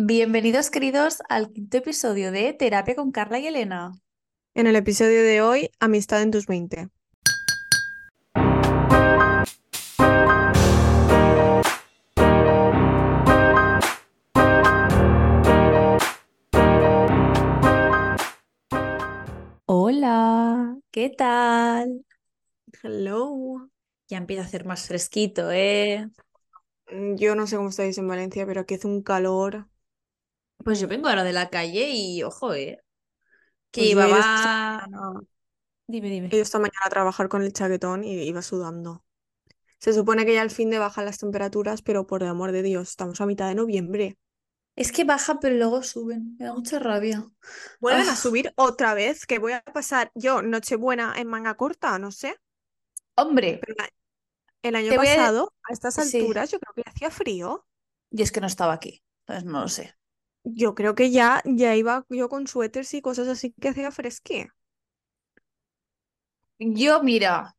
Bienvenidos, queridos, al quinto episodio de Terapia con Carla y Elena. En el episodio de hoy, Amistad en tus 20. Hola, ¿qué tal? Hello. Ya empieza a hacer más fresquito, ¿eh? Mm, Yo no sé cómo estáis en Valencia, pero aquí hace un calor. Pues yo vengo ahora de la calle y ojo, ¿eh? Que Pues ido esta llevaba... mañana, Dime, he dime. ido esta mañana a trabajar con el chaquetón y iba sudando. Se supone que ya al fin de bajan las temperaturas, pero por el amor de Dios, estamos a mitad de noviembre. Es que bajan, pero luego suben. Me da mucha rabia. Vuelven a Ah, subir otra vez, que voy a pasar yo Nochebuena en manga corta, no sé. hombre, Pero el año a... pasado, a estas Sí, alturas, yo creo que hacía frío. y es que no estaba aquí, entonces no lo sé. Yo creo que ya, ya iba yo con suéteres y cosas así que hacía fresque. Yo, mira,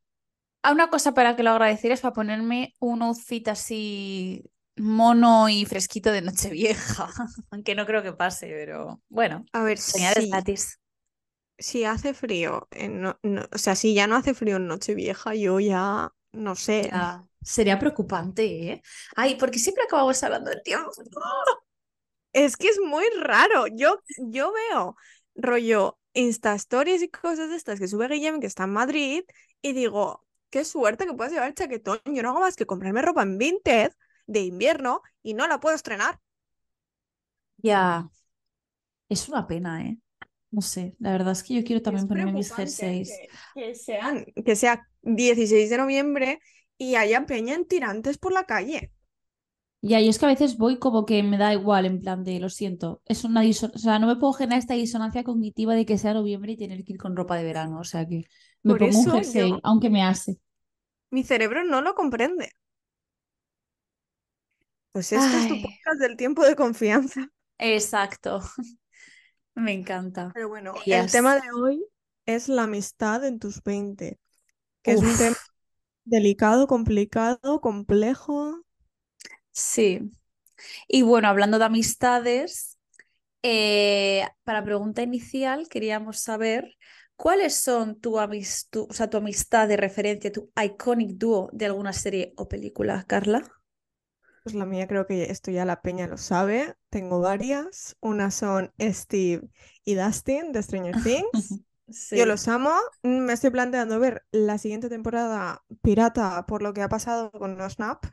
a una cosa para que lo agradecer es para ponerme un outfit así mono y fresquito de Nochevieja, aunque no creo que pase, pero bueno, A ver, señales si, gratis. si hace frío, en no- no- o sea, si ya no hace frío en Nochevieja, yo ya no sé. Ya, sería preocupante, ¿eh? Ay, porque siempre acabamos hablando del tiempo. Es que es muy raro. Yo, yo veo rollo Insta Stories y cosas de estas que sube Guillem, que está en Madrid, y digo, qué suerte que puedas llevar el chaquetón. Yo no hago más que comprarme ropa en Vinted de invierno y no la puedo estrenar. Ya, es una pena, ¿eh? No sé, la verdad es que yo quiero Y es también ponerme mis jerseys. que, que sean, que sea 16 de noviembre y haya peña en tirantes por la calle. Ya, y es que a veces voy como que me da igual, en plan de, lo siento, es una o sea, no me puedo generar esta disonancia cognitiva de que sea noviembre y tener que ir con ropa de verano, o sea que me Por pongo un jersey, yo, aunque me hace. mi cerebro no lo comprende. Pues este es tu Ay, podcast del tiempo de confianza. exacto, me encanta. Pero bueno, el tema de hoy es la amistad en tus 20, que es un tema delicado, complicado, complejo. Sí. Y bueno, hablando de amistades, eh, para pregunta inicial queríamos saber cuáles son tu, amis- tu- o sea, tu amistad de referencia, tu iconic dúo de alguna serie o película, Carla. Pues la mía creo que esto ya la peña lo sabe. Tengo varias. Unas son Steve y Dustin de Stranger Things. Yo los amo. Mm, Me estoy planteando ver la siguiente temporada pirata por lo que ha pasado con No Snap.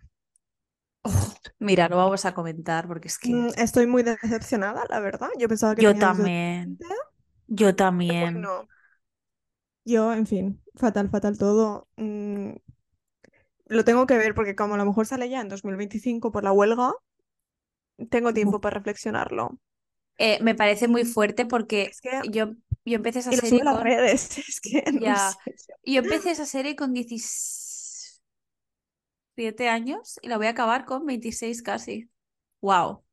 Oh, mira, no vamos a comentar porque es que Mm, Estoy muy decepcionada, la verdad. Yo pensaba que yo también, yo pero también. bueno, yo, en fin, fatal, fatal todo. Mm, Lo tengo que ver porque como a lo mejor sale ya en 2025 por la huelga, tengo tiempo para reflexionarlo. Eh, me parece muy fuerte porque Es que, yo, yo empecé esa y lo a las con, redes, es que no ya, sé. yo empecé esa serie con 17 años y la voy a acabar con 26 casi. Wow,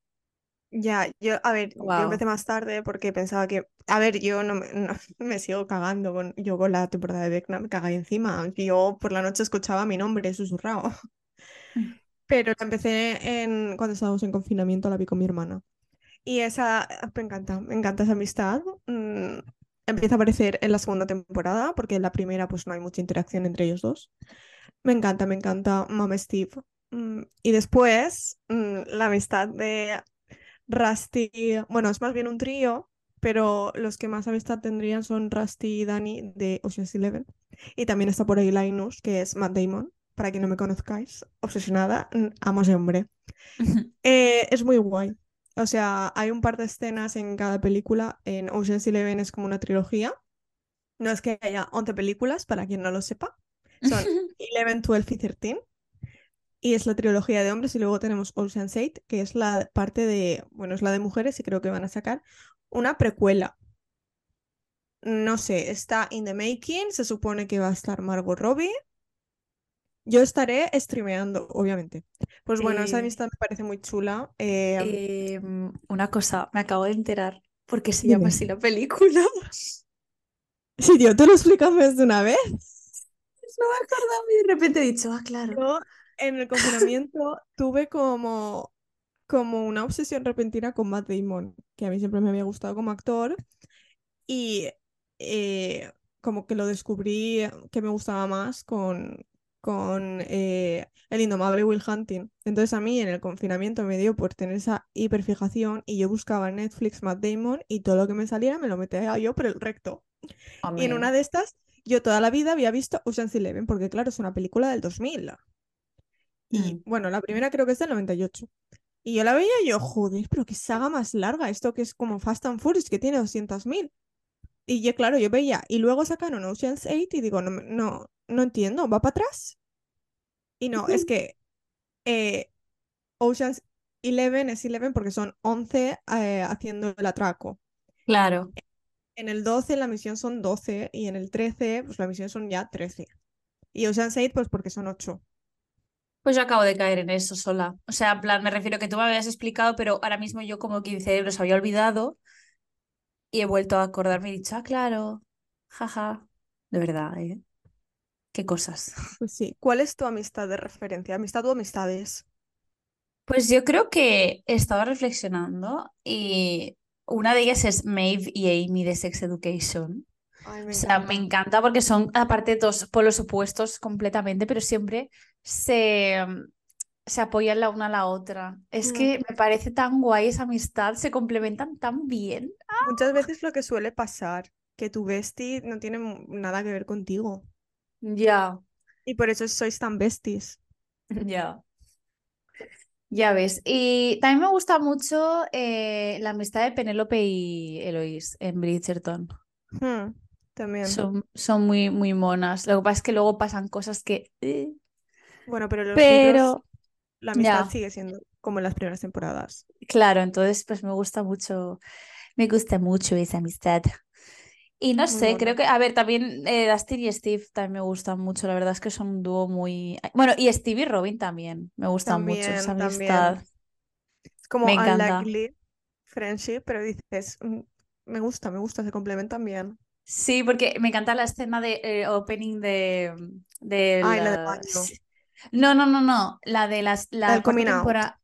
Ya, yo, a ver, yo wow. empecé más tarde porque pensaba que, a ver, yo no me, no- me sigo cagando con, yo con la temporada de Vecna me cagué encima. Yo por la noche escuchaba mi nombre susurrado. Pero la empecé en, cuando estábamos en confinamiento, la vi con mi hermana. Y esa, me encanta, me encanta esa amistad. Mm, empieza a aparecer en la segunda temporada, porque en la primera pues no hay mucha interacción entre ellos dos. Me encanta, me encanta Mama Steve. Mm, y después, mm, la amistad de Rusty, bueno, es más bien un trío, pero los que más amistad tendrían son Rusty y Danny de Ocean's Eleven. Y también está por ahí Linus, que es Matt Damon, para quien no me conozcáis, obsesionada, amo ese hombre. Eh, es muy guay. O sea, hay un par de escenas en cada película. En Ocean's Eleven es como una trilogía. No es que haya 11 películas, para quien no lo sepa. Son 11, 12 y 13. Y es la trilogía de hombres. Y luego tenemos Ocean's 8, que es la parte de, bueno, es la de mujeres y creo que van a sacar una precuela. No sé, está in the making. Se supone que va a estar Margot Robbie. Yo estaré streameando, obviamente. Pues bueno, esa Eh, amistad me parece muy chula. Eh, em, una cosa, me acabo de enterar porque se llama así la película. Sí, tío, ¿te lo explicas más de una vez? No me acordaba y de repente he dicho, ah, claro. Yo en el confinamiento tuve como como una obsesión repentina con Matt Damon, que a mí siempre me había gustado como actor. Y eh, como que lo descubrí que me gustaba más con, con eh, el indomable Will Hunting. Entonces a mí en el confinamiento me dio por tener esa hiperfijación y yo buscaba en Netflix Matt Damon y todo lo que me saliera me lo metía yo por el recto. Y en una de estas, yo toda la vida había visto Ocean's Eleven, porque claro, es una película del 2000. Y Mm. bueno, la primera creo que es del 98. Y yo la veía y yo, joder, pero qué saga más larga, esto que es como Fast and Furious, que tiene 200.000. Y yo, claro, yo veía, y luego sacaron Ocean's 8 y digo, no, no, no entiendo, ¿va para atrás? Y no, es que eh, Ocean's 11 es 11 porque son 11 eh, haciendo el atraco. Claro. En el 12 la misión son 12 y en el 13 pues la misión son ya 13. Y Ocean's 8 pues porque son 8. Pues yo acabo de caer en eso sola. O sea, en plan, me refiero que tú me habías explicado, pero ahora mismo yo como que mi cerebro se había olvidado y he vuelto a acordarme y he dicho, ah, claro, jaja. De verdad, ¿eh? Qué cosas. Pues sí. ¿Cuál es tu amistad de referencia? ¿Amistad o amistades? Pues yo creo que he estado reflexionando y una de ellas es Maeve y Amy de Sex Education. Ay, O me sea, me encanta. porque son aparte dos polos opuestos completamente, pero siempre se, se apoyan la una a la otra. Es Mm. que me parece tan guay esa amistad, se complementan tan bien. Muchas veces lo que suele pasar, que tu bestie no tiene nada que ver contigo. Ya, Y por eso sois tan besties. ya. Ya ves. Y también me gusta mucho eh, la amistad de Penélope y Eloís en Bridgerton. Hmm, También. Son, son muy, muy monas. Lo que pasa es que luego pasan cosas que... eh, Bueno, pero los libros Pero, la amistad ya, sigue siendo como en las primeras temporadas. claro, entonces pues me gusta mucho, me gusta mucho esa amistad. Y no Muy sé, creo que, a ver, también eh, Dustin y Steve también me gustan mucho, la verdad es que son un dúo muy... Bueno, y Steve y Robin también, me gusta mucho esa amistad, también. Es como me encanta. unlikely friendship, pero dices, "Mm, me gusta, me gusta, se complementan bien. Sí, porque me encanta la escena de eh, opening de, de Ay, la la- baño. No, no, no, no, la de las, La la del cuarta temporada,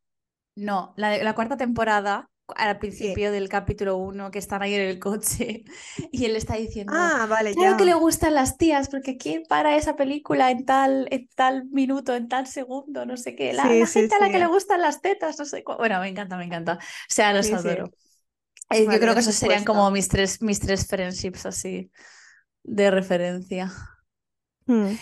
no, la de la cuarta temporada, al principio del capítulo 1, que están ahí en el coche y él está diciendo, Ah, vale, claro que le gustan las tías, porque ¿quién para esa película en tal, en tal minuto, en tal segundo, no sé qué? La, Sí, la sí, gente a la que le gustan las tetas, no sé cuál. Bueno, me encanta, me encanta. O sea, los adoro. Eh, yo creo que esos serían respuesta. como mis tres, mis tres friendships así de referencia. Hmm,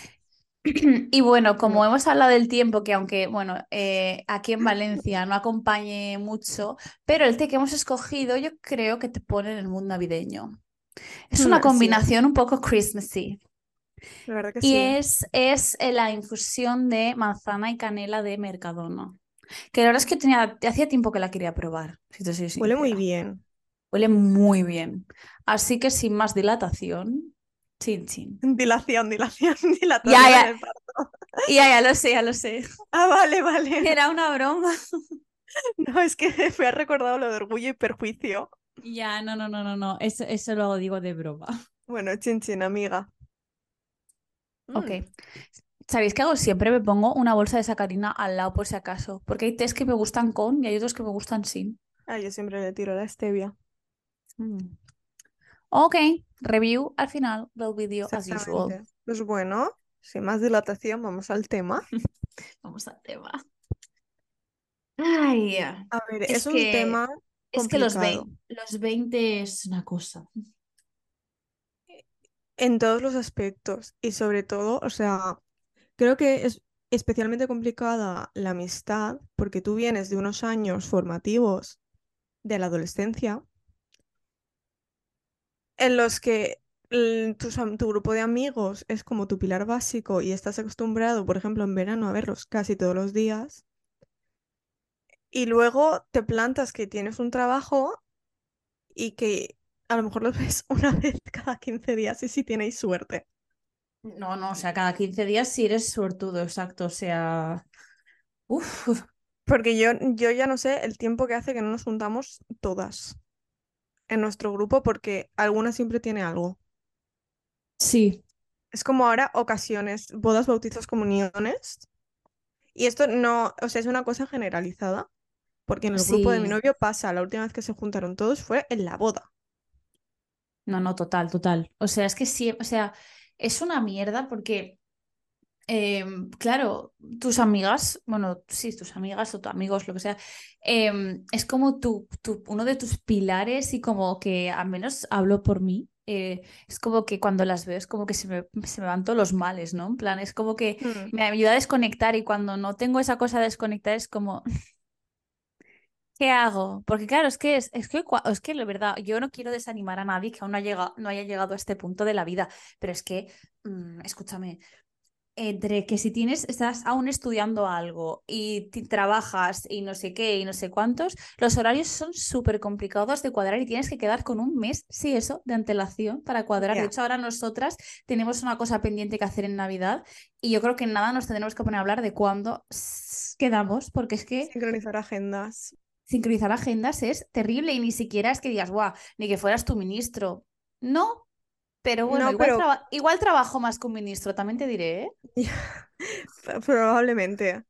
Y bueno, como hemos hablado del tiempo, que aunque, bueno, eh, aquí en Valencia no acompañe mucho, pero el té que hemos escogido yo creo que te pone en el mood navideño. Es una Hmm, sí, combinación un poco Christmassy. la verdad que Y sí. es, es eh, la infusión de manzana y canela de Mercadona. Que la verdad es que tenía, hacía tiempo que la quería probar, si te soy Huele muy bien. Huele muy bien. Así que sin más dilatación, chin chin. Dilación, dilación, Ya, dilatación ya, parto. ya, ya lo sé, ya lo sé. Ah, vale, vale. Era una broma. No, es que me ha recordado lo de orgullo y perjuicio. Ya, no, no, no, no, no. Eso, eso lo digo de broma. Bueno, chin chin, amiga. Ok. Mm, ¿Sabéis qué hago? Siempre me pongo una bolsa de sacarina al lado por si acaso. Porque hay tés que me gustan con y hay otros que me gustan sin. Ah, yo siempre le tiro la stevia. Mm. Ok, review al final del vídeo as usual. Pues bueno, sin más dilatación, vamos al tema. Vamos al tema. Ay. A ver, es es un que, tema es que los, complicado los 20 es una cosa. en todos los aspectos y sobre todo, o sea, creo que es especialmente complicada la amistad porque tú vienes de unos años formativos de la adolescencia en los que tu grupo de amigos es como tu pilar básico y estás acostumbrado, por ejemplo, en verano a verlos casi todos los días y luego te plantas que tienes un trabajo y que a lo mejor los ves una vez cada 15 días y si tenéis suerte. No, no, o sea, cada 15 días sí eres suertudo, exacto. O sea, uff, Porque yo, yo ya no sé el tiempo que hace que no nos juntamos todas en nuestro grupo porque alguna siempre tiene algo. sí. Es como ahora ocasiones, bodas, bautizos, comuniones. Y esto no, o sea, es una cosa generalizada. Porque en el grupo de mi novio pasa, la última vez que se juntaron todos fue en la boda. no, no, total, total. O sea, es que sí, o sea, es una mierda porque, em, claro, tus amigas, bueno, sí, tus amigas o tus amigos, lo que sea, em, es como tu, tu- uno de tus pilares y como que, al menos hablo por mí, eh, es como que cuando las veo es como que se me, se me van todos los males, ¿no? En plan, es como que Mm, me ayuda a desconectar y cuando no tengo esa cosa de desconectar es como... ¿Qué hago? Porque claro, es que es, es que es que la verdad, yo no quiero desanimar a nadie que aún no, ha llegado, no haya llegado a este punto de la vida, pero es que, mm, escúchame, entre que si tienes, estás aún estudiando algo y trabajas y no sé qué y no sé cuántos, los horarios son súper complicados de cuadrar y tienes que quedar con un mes, sí, eso, de antelación para cuadrar. De hecho, ahora nosotras tenemos una cosa pendiente que hacer en Navidad y yo creo que en nada nos tendremos que poner a hablar de cuándo quedamos, porque es que Sincronizar agendas. sincronizar agendas es terrible y ni siquiera es que digas, guau, ni que fueras tu ministro. No, pero bueno, No, igual, pero traba- igual trabajo más que un ministro, también te diré, ¿eh? probablemente.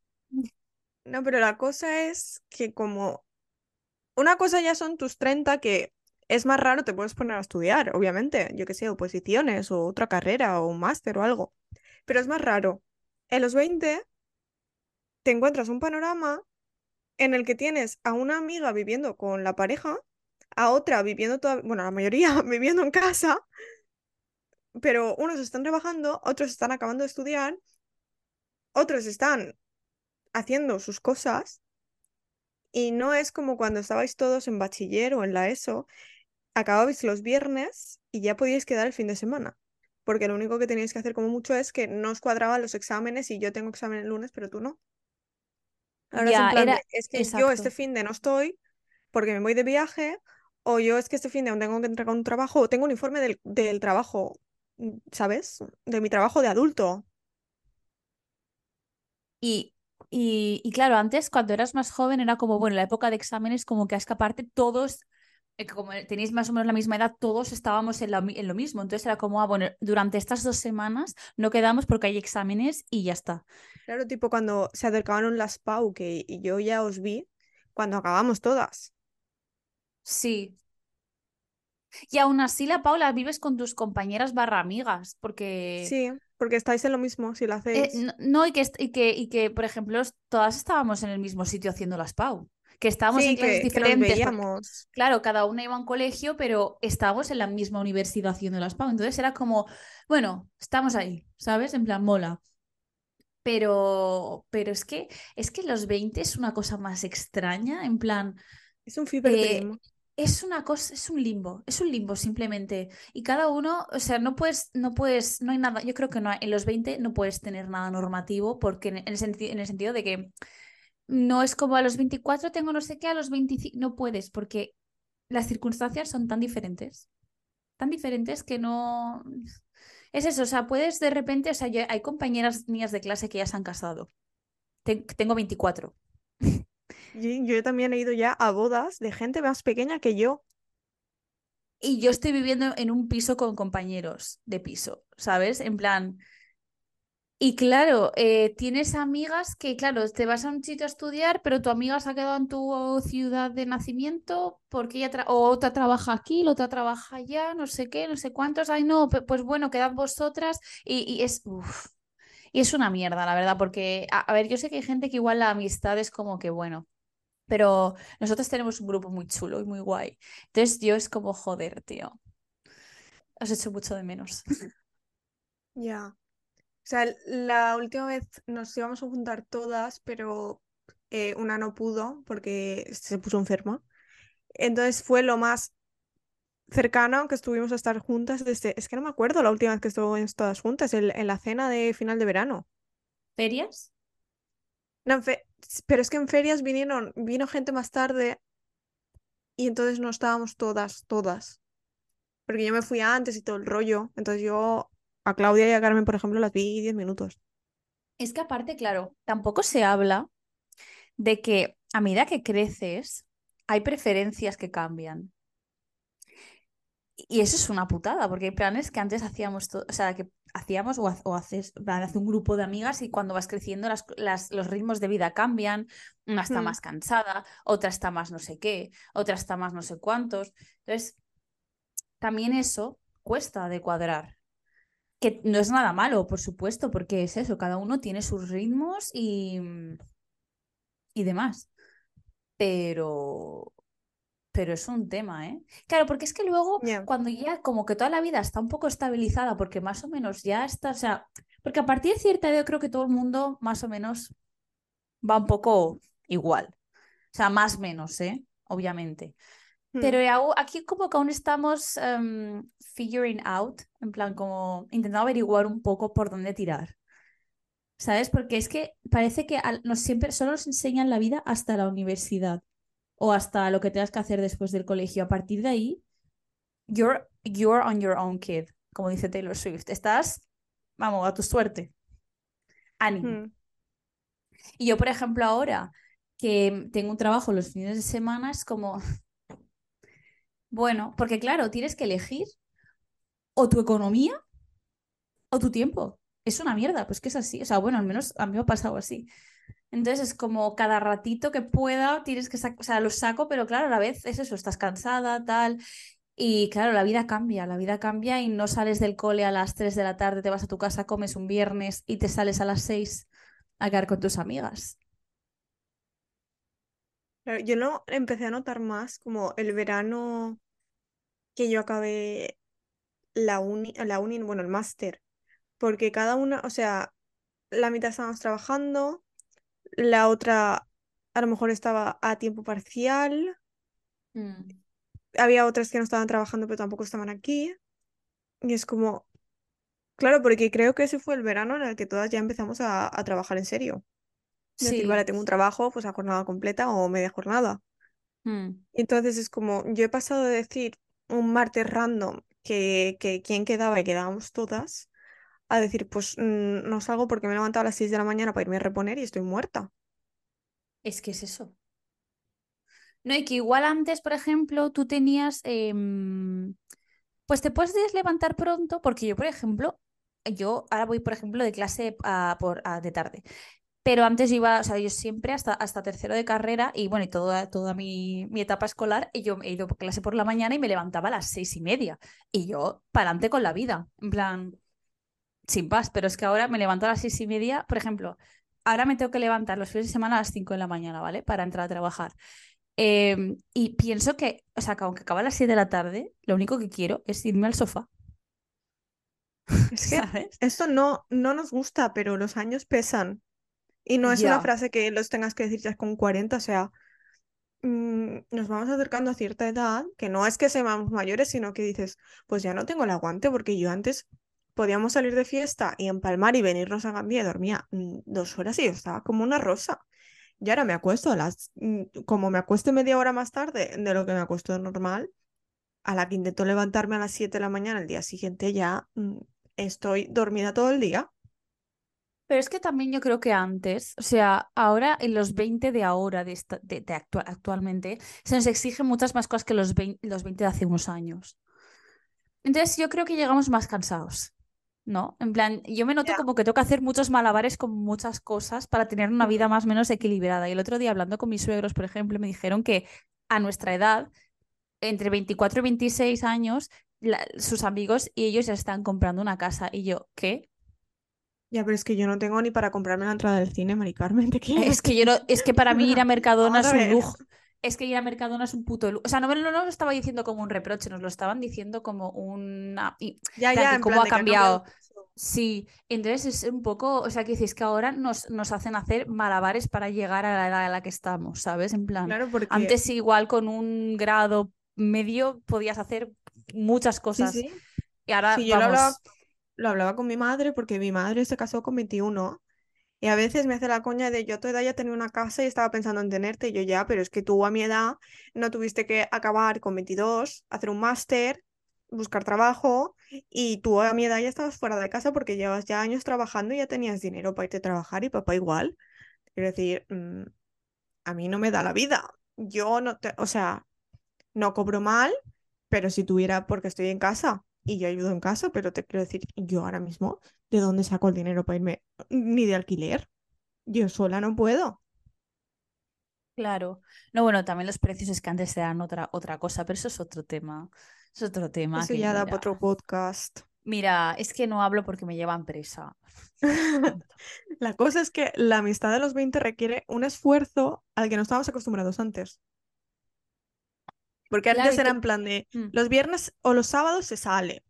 No, pero la cosa es que como una cosa ya son tus 30 que es más raro, te puedes poner a estudiar, obviamente, yo qué sé, oposiciones o otra carrera o un máster o algo, pero es más raro. En los 20 te encuentras un panorama en el que tienes a una amiga viviendo con la pareja, a otra viviendo toda, bueno, la mayoría viviendo en casa, pero unos están trabajando, otros están acabando de estudiar, otros están haciendo sus cosas y no es como cuando estabais todos en bachiller o en la ESO, acababais los viernes y ya podíais quedar el fin de semana. Porque lo único que teníais que hacer como mucho es que no os cuadraban los exámenes y yo tengo examen el lunes, pero tú no. Ahora es en Ya, plan era de, es que yo este fin de no estoy porque me voy de viaje, o yo es que este fin de aún tengo que entregar un trabajo, o tengo un informe del, del trabajo, ¿sabes? De mi trabajo de adulto. Y, y, y claro, antes cuando eras más joven era como, bueno, la época de exámenes como que a escaparte todos, eh, como tenéis más o menos la misma edad, todos estábamos en, la en lo mismo. Entonces era como, ah, bueno, durante estas dos semanas no quedamos porque hay exámenes y ya está. Claro, tipo cuando se acercaron las PAU, que y yo ya os vi, cuando acabamos todas. Sí. Y aún así, la Paula, vives con tus compañeras barra amigas, porque Sí, porque estáis en lo mismo si lo Eh, hacéis. no, no, y que, y que, y que, por ejemplo, todas estábamos en el mismo sitio haciendo las PAU, que estábamos en clases que, que nos diferentes, porque, veíamos. claro, cada una iba a un colegio, pero estábamos en la misma universidad haciendo las PAU. Entonces era como, bueno, estamos ahí, ¿sabes? En plan, mola. Pero, pero es que, es que los 20 es una cosa más extraña, en plan, Es un eh, dream. Es una cosa, es un limbo, es un limbo simplemente. Y cada uno, o sea, no puedes, no puedes, no hay nada, yo creo que no hay- en los 20 no puedes tener nada normativo, porque en, el senti- en el sentido de que no es como a los 24 tengo no sé qué, a los 25 no puedes, porque las circunstancias son tan diferentes, tan diferentes que no... Es eso, o sea, puedes de repente, o sea, yo- hay compañeras mías de clase que ya se han casado. Te- tengo 24. Yo, también he ido ya a bodas de gente más pequeña que yo. Y yo estoy viviendo en un piso con compañeros de piso, ¿sabes? En plan. Y claro, eh, tienes amigas que, claro, te vas a un sitio a estudiar, pero tu amiga se ha quedado en tu ciudad de nacimiento porque ella o otra trabaja aquí, la otra trabaja allá, no sé qué, no sé cuántos. Ay, no, pues bueno, quedad vosotras. Y, es. uf. Y es una mierda, la verdad, porque, a ver, yo sé que hay gente que igual la amistad es como que, bueno, pero nosotros tenemos un grupo muy chulo y muy guay. Entonces yo es como, joder, tío. Os echo mucho de menos. Ya. O sea, la última vez nos íbamos a juntar todas, pero eh, una no pudo porque se puso enferma. Entonces fue lo más cercano que estuvimos a estar juntas desde... Es que no me acuerdo la última vez que estuvimos todas juntas, el- en la cena de final de verano. ¿Ferias? No, fe- Pero es que en ferias vinieron, vino gente más tarde y entonces no estábamos todas, todas. Porque yo me fui antes y todo el rollo. Entonces yo a Claudia y a Carmen, por ejemplo, las vi 10 minutos. Es que aparte, claro, tampoco se habla de que a medida que creces hay preferencias que cambian. Y eso es una putada, porque hay planes que antes hacíamos, o sea, que hacíamos o, o haces, hace un grupo de amigas y cuando vas creciendo las, las, los ritmos de vida cambian, una está Mm. más cansada, otra está más no sé qué, otra está más no sé cuántos. Entonces, también eso cuesta de cuadrar. Que no es nada malo, por supuesto, porque es eso, cada uno tiene sus ritmos y, y demás. Pero, pero es un tema, ¿eh? Claro, porque es que luego, cuando ya como que toda la vida está un poco estabilizada, porque más o menos ya está, o sea, porque a partir de cierta edad yo creo que todo el mundo más o menos va un poco igual. O sea, más o menos, ¿eh? Obviamente. Mm. Pero aquí como que aún estamos em, figuring out, en plan como intentando averiguar un poco por dónde tirar. ¿Sabes? Porque es que parece que nos siempre solo nos enseñan la vida hasta la universidad o hasta lo que tengas que hacer después del colegio. A partir de ahí, you're, you're on your own kid, como dice Taylor Swift. Estás, vamos, a tu suerte. Ánimo. Mm. Y yo, por ejemplo, ahora que tengo un trabajo los fines de semana, es como, bueno, porque claro, tienes que elegir o tu economía o tu tiempo. Es una mierda, pues que es así. O sea, bueno, al menos a mí me ha pasado así. Entonces es como cada ratito que pueda tienes que sacar, o sea, lo saco, pero claro, a la vez es eso, estás cansada, tal. Y claro, la vida cambia, la vida cambia y no sales del cole a las 3 de la tarde, te vas a tu casa, comes un viernes y te sales a las 6 a quedar con tus amigas. Yo lo empecé a notar más como el verano que yo acabé la uni, la uni, bueno, el máster, porque cada una, o sea, la mitad estábamos trabajando, la otra a lo mejor estaba a tiempo parcial, Mm. había otras que no estaban trabajando pero tampoco estaban aquí, y es como, claro, porque creo que ese fue el verano en el que todas ya empezamos a, a trabajar en serio. Decir, vale, tengo un trabajo, pues a jornada completa o media jornada. Mm. Entonces es como, yo he pasado de decir un martes random que, que quién quedaba y quedábamos todas, a decir, pues mm, no salgo porque me he levantado a las 6 de la mañana para irme a reponer y estoy muerta. Es que es eso. No, y que igual antes, por ejemplo, tú tenías, em, pues te puedes levantar pronto, porque yo, por ejemplo, yo ahora voy, por ejemplo, de clase a, por, de tarde. Pero antes iba, o sea, yo siempre hasta, hasta tercero de carrera y bueno, y toda, toda mi, mi etapa escolar, y yo he ido a clase por la mañana y me levantaba a las seis y media. Y yo, para adelante con la vida, en plan, sin paz. Pero es que ahora me levanto a las seis y media, por ejemplo, ahora me tengo que levantar los fines de semana a las cinco de la mañana, ¿vale? Para entrar a trabajar. Em, y pienso que, o sea, que aunque acaba a las 7 de la tarde, lo único que quiero es irme al sofá, Es que ¿sabes? esto no, no nos gusta, pero los años pesan. Y no es una frase que los tengas que decir ya con 40, o sea, mm, nos vamos acercando a cierta edad, que no es que seamos mayores, sino que dices, pues ya no tengo el aguante, porque yo antes podíamos salir de fiesta y empalmar y venirnos a y dormía mm, dos horas y yo estaba como una rosa. Y ahora me acuesto a las, mm, como me acueste media hora más tarde de lo que me acuesto normal, a la que intento levantarme a las 7 de la mañana el día siguiente ya mm, estoy dormida todo el día. Pero es que también yo creo que antes, o sea, ahora en los 20 de ahora, de, esta- de, de actua- actualmente, se nos exigen muchas más cosas que los 20, los 20 de hace unos años. Entonces yo creo que llegamos más cansados, ¿no? En plan, yo me noto como que tengo que hacer muchos malabares con muchas cosas para tener una vida más o menos equilibrada. Y el otro día hablando con mis suegros, por ejemplo, me dijeron que a nuestra edad, entre 24 y 26 años, la- sus amigos y ellos ya están comprando una casa. Y yo, ¿qué? Ya, pero es que yo no tengo ni para comprarme la entrada del cine, Mari Carmen, te Es que yo no, es que para mí ir a Mercadona es un lujo. Es que ir a Mercadona es un puto. O sea, no, nos lo estaba diciendo como un reproche, nos lo estaban diciendo como una... Ya, ya, en cómo ha cambiado. Sí, entonces es un poco, o sea, que dices que ahora nos, nos hacen hacer malabares para llegar a la edad en la que estamos, ¿sabes? En plan, Claro, porque antes igual con un grado medio podías hacer muchas sí, cosas sí. y ahora Sí, yo lo hablaba, vamos, lo hablaba con mi madre porque mi madre se casó con 21 y a veces me hace la coña de yo a tu edad ya tenía una casa y estaba pensando en tenerte y yo ya, pero es que tú a mi edad no tuviste que acabar con 22, hacer un máster, buscar trabajo y tú a mi edad ya estabas fuera de casa porque llevas ya años trabajando y ya tenías dinero para irte a trabajar y papá igual. Quiero decir, mm, a mí no me da la vida. Yo no te, o sea, no cobro mal, Pero si tuviera, porque estoy en casa y yo ayudo en casa, pero te quiero decir, yo ahora mismo, ¿de dónde saco el dinero para irme? Ni de alquiler. Yo sola no puedo. Claro. No, bueno, también los precios es que antes eran otra, otra cosa, pero eso es otro tema. Es otro tema. Eso que ya da para otro podcast. mira, es que no hablo porque me llevan presa. La cosa es que la amistad de los 20 requiere un esfuerzo al que no estábamos acostumbrados antes. Porque Claro, antes era en plan de Mm, los viernes o los sábados se sale.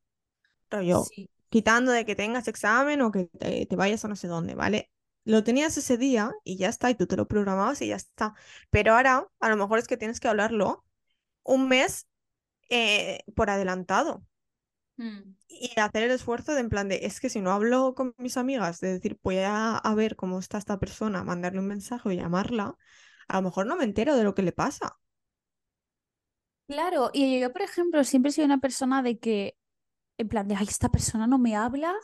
Rollo, Sí, quitando de que tengas examen o que te, te vayas a no sé dónde, ¿vale? Lo tenías ese día y ya está, y tú te lo programabas y ya está. Pero ahora, a lo mejor es que tienes que hablarlo un mes eh, por adelantado Mm, y hacer el esfuerzo de en plan de, es que si no hablo con mis amigas, de decir, voy a, a ver cómo está esta persona, mandarle un mensaje o llamarla, a lo mejor no me entero de lo que le pasa. Claro, y yo, por ejemplo, siempre soy una persona de que, en plan de, ay, esta persona no me habla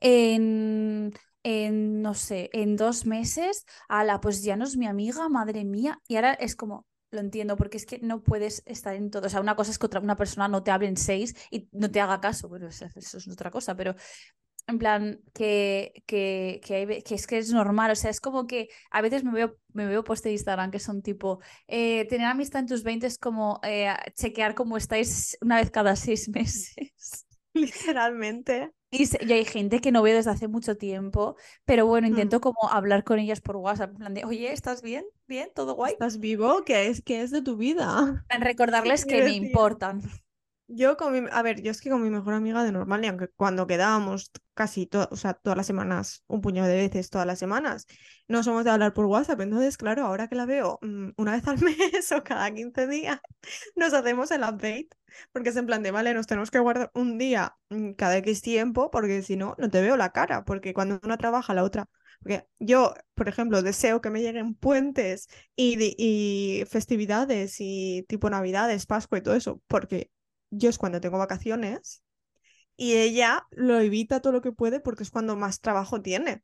en, en, no sé, en dos meses, ala, pues ya no es mi amiga, madre mía. Y ahora es como, lo entiendo, porque es que no puedes estar en todo. O sea, una cosa es que otra, una persona no te hable en seis y no te haga caso, bueno, eso, es otra cosa, pero en plan, que, que, que, hay que es que es normal, o sea, es como que a veces me veo, me veo posts de Instagram que son tipo, eh, tener amistad en tus 20 es como eh, chequear cómo estáis una vez cada seis meses. Literalmente. Y, y hay gente que no veo desde hace mucho tiempo, pero bueno, Mm. intento como hablar con ellas por WhatsApp, en plan de, oye, ¿estás bien? ¿Bien? ¿Todo guay? ¿Estás vivo? ¿Qué es, qué es de tu vida? En recordarles que me importan. Yo con mi, a ver, yo es que con mi mejor amiga de normal, y aunque cuando quedábamos casi to- o sea, todas las semanas, un puñado de veces todas las semanas, no somos de hablar por WhatsApp. Entonces, claro, ahora que la veo mm, una vez al mes o cada 15 días, nos hacemos el update. Porque es en plan de, vale, nos tenemos que guardar un día mm, cada X tiempo, porque si no, no te veo la cara. Porque cuando una trabaja, la otra. Porque yo, por ejemplo, deseo que me lleguen puentes y, y festividades y tipo Navidades, Pascua y todo eso, porque yo es cuando tengo vacaciones y ella lo evita todo lo que puede porque es cuando más trabajo tiene.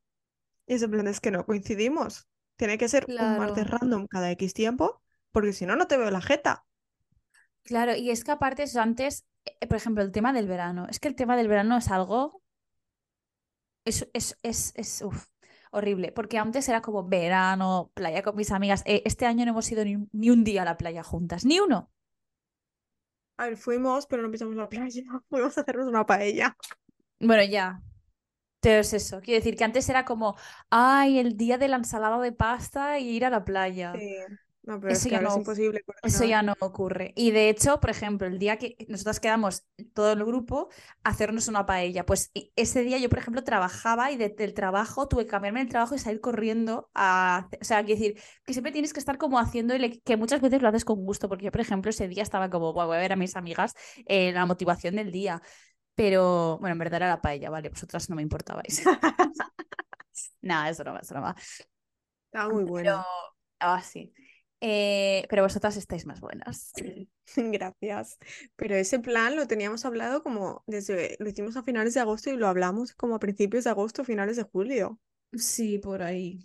Y es en plan, es que no coincidimos. Tiene que ser un martes random cada X tiempo, porque si no, no te veo la jeta. Claro, y es que aparte eso antes, eh, por ejemplo, el tema del verano, es que el tema del verano es algo, es, es, es, es, uf, horrible, porque antes era como verano, playa con mis amigas. Eh, este año no hemos ido ni, ni un día a la playa juntas, ni uno. A ver, fuimos, pero no pisamos la playa. Fuimos a hacernos una paella. Bueno, ya, pero es eso, quiero decir que antes era como, ay, el día de la ensalada de pasta y ir a la playa. Sí. No, pero es Eso que ya es no, imposible eso ya no ocurre. Y de hecho, por ejemplo, el día que nosotras quedamos todo el grupo a hacernos una paella, pues ese día yo, por ejemplo, trabajaba y de- del trabajo tuve que cambiarme el trabajo y salir corriendo a... O sea, quiero decir, que siempre tienes que estar como haciendo el... que muchas veces lo haces con gusto, porque yo, por ejemplo, ese día estaba como, "Buah, voy a ver a mis amigas eh, la motivación del día. Pero, bueno, en verdad era la paella, ¿vale? Vosotras no me importabais. Nada, es broma, es broma. Estaba muy Pero, buena. ah, sí. Eh, pero vosotras estáis más buenas. Gracias. Pero ese plan lo teníamos hablado como desde, lo hicimos a finales de agosto y lo hablamos como a principios de agosto, finales de julio. Sí, por ahí.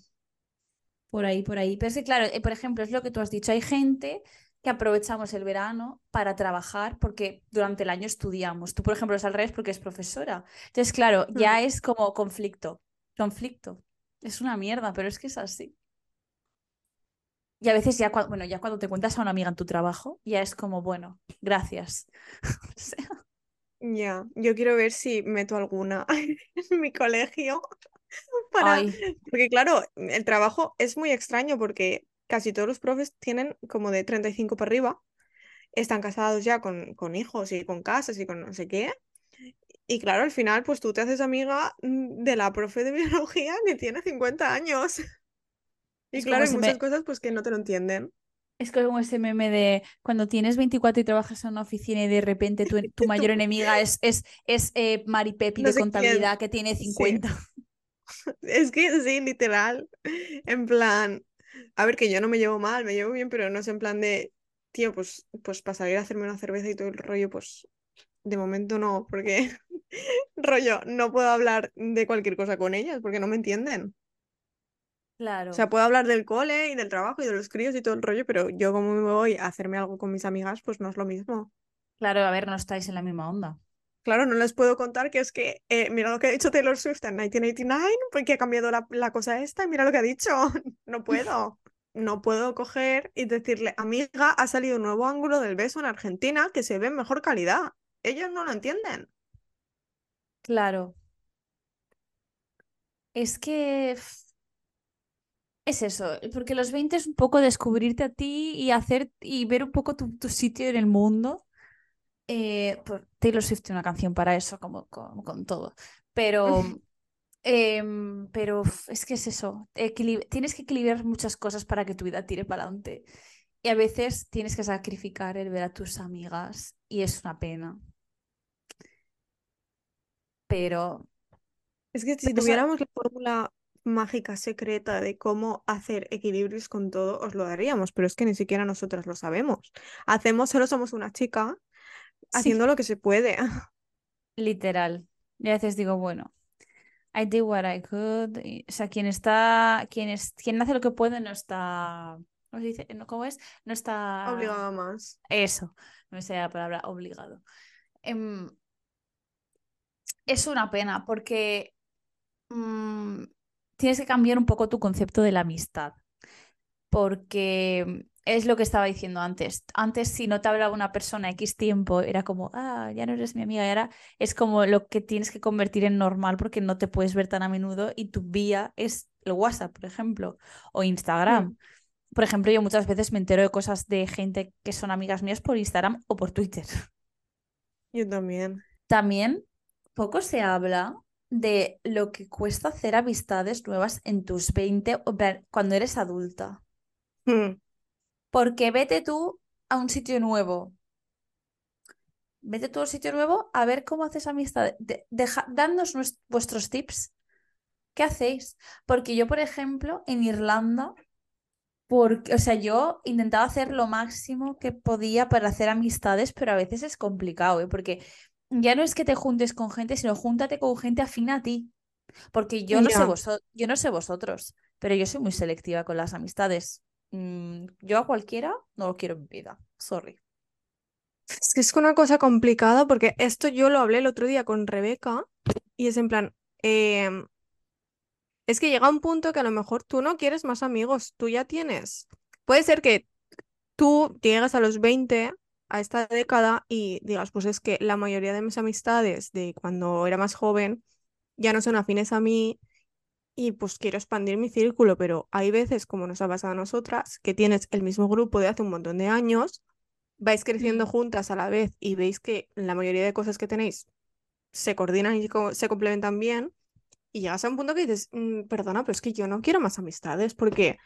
Por ahí, por ahí. Pero es que, claro, eh, por ejemplo, es lo que tú has dicho. Hay gente que aprovechamos el verano para trabajar porque durante el año estudiamos. Tú, por ejemplo, es al revés porque es profesora. Entonces, claro, Mm. ya es como conflicto. Conflicto. Es una mierda, pero es que es así. Y a veces ya, cua- bueno, ya cuando te cuentas a una amiga en tu trabajo, ya es como, bueno, gracias. O sea, Ya, yo quiero ver si meto alguna en mi colegio para, ay, porque claro, el trabajo es muy extraño porque casi todos los profes tienen como de 35 para arriba, están casados ya con, con hijos y con casas y con no sé qué. Y claro, al final, pues tú te haces amiga mm, de la profe de biología que tiene 50 años. Y es claro, hay muchas me- cosas pues que no te lo entienden. Es como ese meme de cuando tienes 24 y trabajas en una oficina y de repente tu, tu mayor enemiga es, es, es eh, Mari Pepi no de quién. contabilidad que tiene Sí, 50. es que sí, literal. En plan, a ver, que yo no me llevo mal, me llevo bien, pero no es en plan de, tío, pues, pues para salir a hacerme una cerveza y todo el rollo, pues de momento no, porque rollo, no puedo hablar de cualquier cosa con ellas porque no me entienden. O Claro, sea, puedo hablar del cole y del trabajo y de los críos y todo el rollo, pero yo como me voy a hacerme algo con mis amigas, pues no es lo mismo. Claro, a ver, no estáis en la misma onda. Claro, no les puedo contar que es que, eh, mira lo que ha dicho Taylor Swift en 1989, porque ha cambiado la, la cosa esta, y mira lo que ha dicho. No puedo. No puedo coger y decirle, amiga, ha salido un nuevo ángulo del beso en Argentina que se ve en mejor calidad. Ellos no lo entienden. Claro. Es que es eso, porque los 20 es un poco descubrirte a ti y hacer y ver un poco tu, tu sitio en el mundo. Eh, pues Taylor Swift tiene una canción para eso, como, como con todo. Pero, em, pero es que es eso, equili- tienes que equilibrar muchas cosas para que tu vida tire para adelante. Y a veces tienes que sacrificar el ver a tus amigas y es una pena. Pero, Es que si tuviéramos la fórmula mágica secreta de cómo hacer equilibrios con todo, os lo daríamos, pero es que ni siquiera nosotras lo sabemos. Hacemos, solo somos una chica haciendo sí, lo que se puede. literal. Y a veces digo, bueno. I did what I could. y- o sea, quien está, quien es, quien hace lo que puede no está, ¿cómo se dice? No, ¿Cómo es? No está, Obligada más. eso, no sé la palabra obligado. Em, es una pena porque mm, tienes que cambiar un poco tu concepto de la amistad, porque es lo que estaba diciendo antes. Antes, si no te hablaba una persona X tiempo, era como, ah, ya no eres mi amiga, y ahora es como lo que tienes que convertir en normal porque no te puedes ver tan a menudo y tu vía es el WhatsApp, por ejemplo, o Mm, Instagram. Por ejemplo, yo muchas veces me entero de cosas de gente que son amigas mías por Instagram o por Twitter. Yo también. También poco se habla de lo que cuesta hacer amistades nuevas en tus 20 o en plan, cuando eres adulta. Mm, Porque vete tú a un sitio nuevo. Vete tú a un sitio nuevo a ver cómo haces amistades. De, deja- dadnos vuestros tips. ¿Qué hacéis? Porque yo, por ejemplo, en Irlanda, porque, o sea, yo intentaba hacer lo máximo que podía para hacer amistades, pero a veces es complicado, ¿eh? Porque ya no es que te juntes con gente, sino júntate con gente afín a ti. Porque yo no sé vosotros, yo no sé vosotros, pero yo soy muy selectiva con las amistades. Mm, yo a cualquiera no lo quiero en mi vida. Sorry. Es que es una cosa complicada porque esto yo lo hablé el otro día con Rebeca y es en plan, em, es que llega un punto que a lo mejor tú no quieres más amigos, tú ya tienes. Puede ser que tú llegas a los 20, a esta década, y digas, pues es que la mayoría de mis amistades de cuando era más joven ya no son afines a mí y pues quiero expandir mi círculo, pero hay veces, como nos ha pasado a nosotras, que tienes el mismo grupo de hace un montón de años, vais creciendo juntas a la vez y veis que la mayoría de cosas que tenéis se coordinan y co- se complementan bien. Y llegas a un punto que dices, "Mm, perdona, pero es que yo no quiero más amistades porque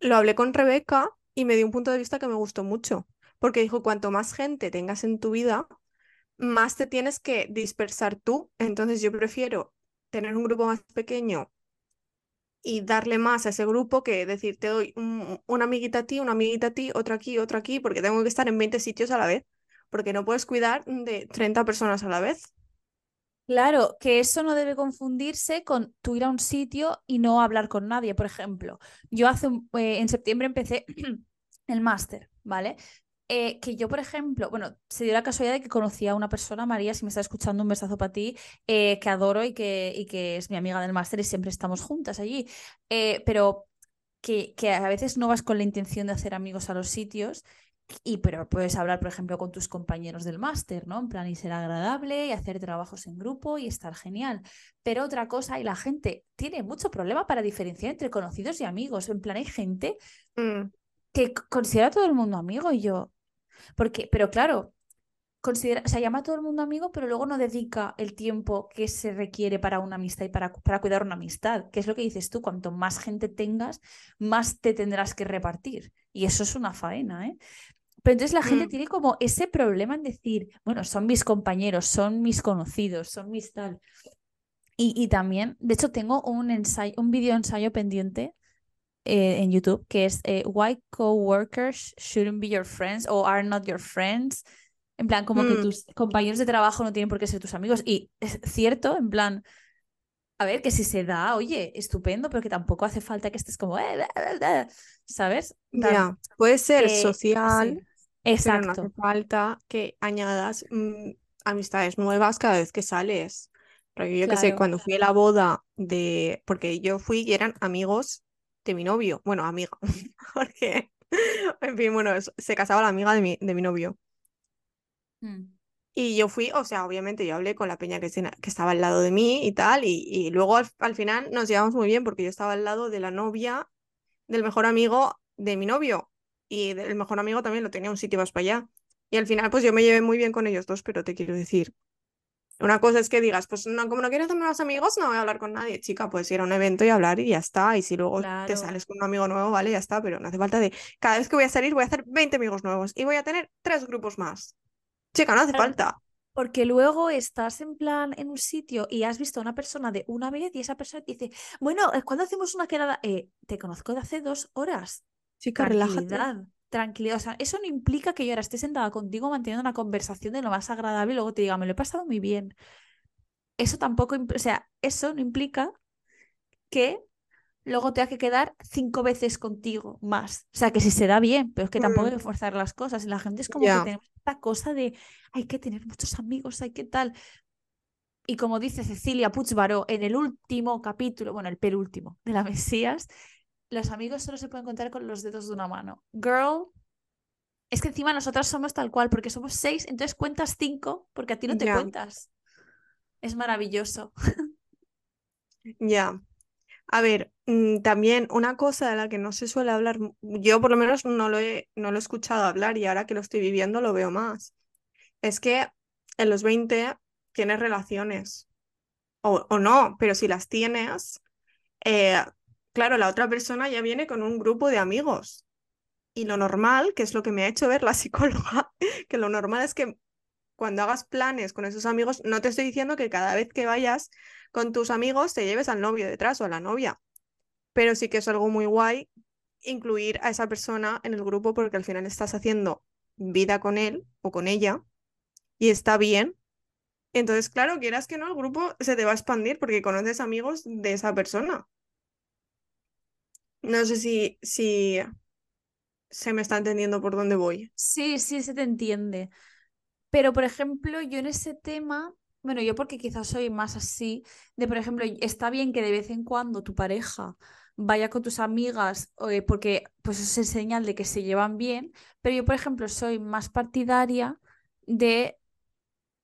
lo hablé con Rebeca y me dio un punto de vista que me gustó mucho, porque dijo, cuanto más gente tengas en tu vida, más te tienes que dispersar tú. Entonces yo prefiero tener un grupo más pequeño y darle más a ese grupo que decir, te doy un- una amiguita a ti, una amiguita a ti, otra aquí, otra aquí, porque tengo que estar en 20 sitios a la vez, porque no puedes cuidar de 30 personas a la vez. Claro, que eso no debe confundirse con tú ir a un sitio y no hablar con nadie. Por ejemplo, yo hace eh, en septiembre empecé el máster, ¿vale? Eh, que yo, por ejemplo, bueno, se dio la casualidad de que conocí a una persona, María, si me está escuchando, un besazo para ti, eh, que adoro y que, y que es mi amiga del máster y siempre estamos juntas allí. Eh, pero que, que a veces no vas con la intención de hacer amigos a los sitios. Y pero puedes hablar, por ejemplo, con tus compañeros del máster, ¿no? En plan, y ser agradable y hacer trabajos en grupo y estar genial. Pero otra cosa, y la gente tiene mucho problema para diferenciar entre conocidos y amigos. En plan, hay gente Mm, que considera a todo el mundo amigo y yo. Porque, pero claro, considera, o sea, llama a todo el mundo amigo, pero luego no dedica el tiempo que se requiere para una amistad y para, para cuidar una amistad. Que es lo que dices tú, cuanto más gente tengas, más te tendrás que repartir. Y eso es una faena, ¿eh? Pero entonces la gente mm, tiene como ese problema en decir, bueno, son mis compañeros, son mis conocidos, son mis tal. Y, y también, de hecho, tengo un ensayo, un video ensayo pendiente eh, en YouTube que es eh, Why coworkers shouldn't be your friends o are not your friends. En plan, como que mm. tus compañeros de trabajo no tienen por qué ser tus amigos. Y es cierto, en plan, a ver, que si se da, oye, estupendo, pero que tampoco hace falta que estés como, "Eh, bla, bla, bla", ¿sabes? Ya, puede ser que social, sí. pero no hace Exacto, falta que añadas mm, amistades nuevas cada vez que sales. Porque yo qué sé, claro. cuando fui a la boda de, porque yo fui y eran amigos de mi novio, bueno, amiga, porque, en fin, bueno, se casaba la amiga de mi, de mi novio. Mm, Y yo fui, o sea, obviamente yo hablé con la peña que estaba al lado de mí y tal, y, y luego al, al final nos llevamos muy bien porque yo estaba al lado de la novia del mejor amigo de mi novio, y del mejor amigo también lo tenía un sitio más para allá. Y al final, pues yo me llevé muy bien con ellos dos, pero te quiero decir, una cosa es que digas, pues no, como no quieres hacer más amigos, no voy a hablar con nadie, chica, pues ir a un evento y hablar y ya está. Y si luego te sales con un amigo nuevo, vale, ya está, pero no hace falta de, cada vez que voy a salir voy a hacer 20 amigos nuevos y voy a tener tres grupos más. Chica, no hace Claro. falta. Porque luego estás en plan en un sitio y has visto a una persona de una vez y esa persona te dice, bueno, ¿cuándo hacemos una quedada? Eh, te conozco de hace dos horas. Chica, relájate. Tranquilidad. O sea, eso no implica que yo ahora esté sentada contigo manteniendo una conversación de lo más agradable y luego te diga, me lo he pasado muy bien. Eso tampoco, o sea, eso no implica que luego tenga que quedar cinco veces contigo más. O sea, que si se da bien, pero es que tampoco hay Mm, que forzar las cosas. Y la gente es como que tenemos esta cosa de hay que tener muchos amigos, hay que tal. Y como dice Cecilia Puigbaró en el último capítulo, bueno, el penúltimo de la Mesías, los amigos solo se pueden contar con los dedos de una mano. Girl, es que encima nosotras somos tal cual, porque somos seis, entonces cuentas cinco, porque a ti no te cuentas. Es maravilloso. ya. A ver, mm, también una cosa de la que no se suele hablar, yo por lo menos no lo he, no lo he escuchado hablar y ahora que lo estoy viviendo lo veo más. Es que en los 20 tienes relaciones, o, o no, pero si las tienes, eh, claro, la otra persona ya viene con un grupo de amigos. Y lo normal, que es lo que me ha hecho ver la psicóloga, que lo normal es que cuando hagas planes con esos amigos, no te estoy diciendo que cada vez que vayas con tus amigos te lleves al novio detrás o a la novia, pero sí que es algo muy guay incluir a esa persona en el grupo porque al final estás haciendo vida con él o con ella y está bien. Entonces, claro, quieras que no, el grupo se te va a expandir porque conoces amigos de esa persona. No sé si, si se me está entendiendo por dónde voy. Sí, sí, se te entiende. Pero, por ejemplo, yo en ese tema, bueno, yo porque quizás soy más así, de, por ejemplo, está bien que de vez en cuando tu pareja vaya con tus amigas, eh, porque pues es señal de que se llevan bien, pero yo, por ejemplo, soy más partidaria de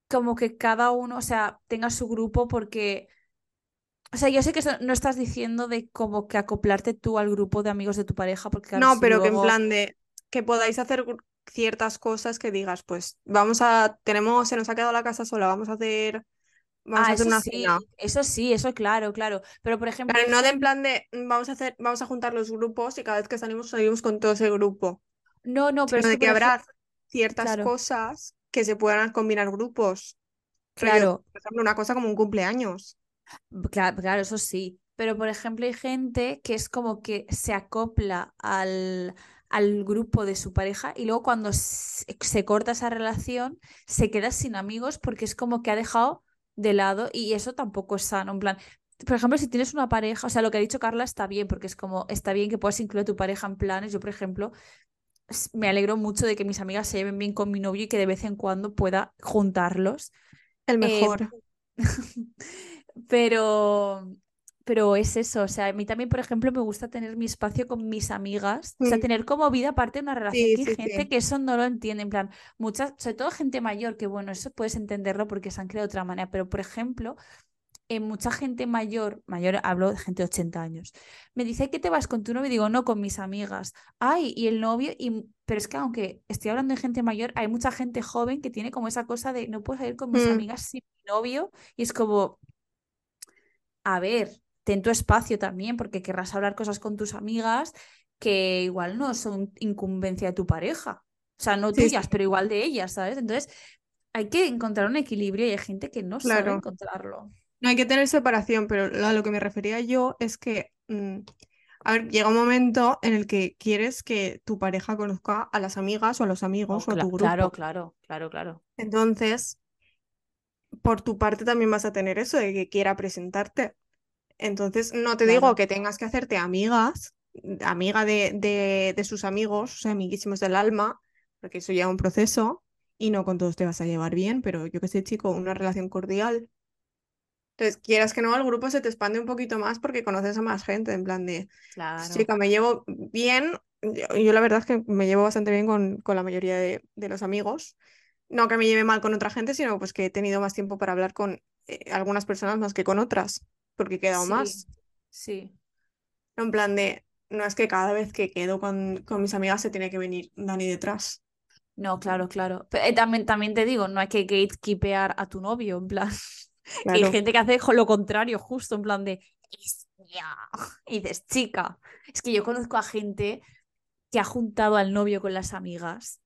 como que cada uno, o sea, tenga su grupo porque, o sea, yo sé que no estás diciendo de como que acoplarte tú al grupo de amigos de tu pareja, porque claro, No, si pero que en plan de que podáis hacer ciertas cosas que digas, pues vamos a, tenemos, se nos ha quedado la casa sola, vamos a hacer, vamos Ah, a hacer eso una sí, cena. eso sí, eso claro, claro. Pero, por ejemplo, Pero no de en plan de mm, vamos a hacer, vamos a juntar los grupos y cada vez que salimos salimos con todo ese grupo, No, no, pero sino de que, habrá ejemplo, ciertas claro, cosas que se puedan combinar grupos. Claro, por ejemplo, una cosa como un cumpleaños. Claro, claro, eso sí. Pero, por ejemplo, hay gente que es como que se acopla al, al grupo de su pareja y luego cuando se, se corta esa relación se queda sin amigos porque es como que ha dejado de lado y eso tampoco es sano. En plan, por ejemplo, si tienes una pareja, o sea, lo que ha dicho Carla está bien porque es como, está bien que puedas incluir a tu pareja en planes. Yo, por ejemplo, me alegro mucho de que mis amigas se lleven bien con mi novio y que de vez en cuando pueda juntarlos. El Eh, mejor. pero, pero es eso, o sea, a mí también, por ejemplo, me gusta tener mi espacio con mis amigas, o sea, tener como vida aparte de una relación, Sí, que hay sí, gente que eso no lo entiende, en plan, muchas, sobre todo gente mayor, que bueno, eso puedes entenderlo porque se han creado de otra manera, pero por ejemplo, eh, mucha gente mayor, mayor, hablo de gente de 80 años, me dice, ¿qué te vas con tu novio? Y digo, no, con mis amigas. Ay, y el novio, y... pero es que aunque estoy hablando de gente mayor, hay mucha gente joven que tiene como esa cosa de, no puedo ir con mis Mm, amigas sin mi novio, y es como, a ver, ten tu espacio también, porque querrás hablar cosas con tus amigas que igual no son incumbencia de tu pareja. O sea, no Sí, sí, tuyas, pero igual de ellas, ¿sabes? Entonces, hay que encontrar un equilibrio y hay gente que no sabe encontrarlo. No hay que tener separación, pero a lo que me refería yo es que, mm, a ver, llega un momento en el que quieres que tu pareja conozca a las amigas o a los No, amigos o a tu cla- claro, grupo. claro, claro, claro. Entonces, por tu parte también vas a tener eso de que quiera presentarte. Entonces, no te digo que tengas que hacerte amigas, amiga de, de, de sus amigos, o sea, amiguísimos del alma, porque eso lleva un proceso y no con todos te vas a llevar bien, pero yo que sé, chico, una relación cordial. Entonces, quieras que no, el grupo se te expande un poquito más porque conoces a más gente, en plan de, "Pues, Claro. chica, me llevo bien, yo, yo la verdad es que me llevo bastante bien con, con la mayoría de, de los amigos. No que me lleve mal con otra gente, sino pues que he tenido más tiempo para hablar con eh, algunas personas más que con otras, porque he quedado Sí, más. sí. En plan de, no es que cada vez que quedo con, con mis amigas se tiene que venir Dani detrás. No, claro, claro. Pero eh, también, también te digo, no hay que gatekeepear a tu novio, en plan. que hay gente que hace lo contrario, justo, en plan de. Y dices, chica. Es que yo conozco a gente que ha juntado al novio con las amigas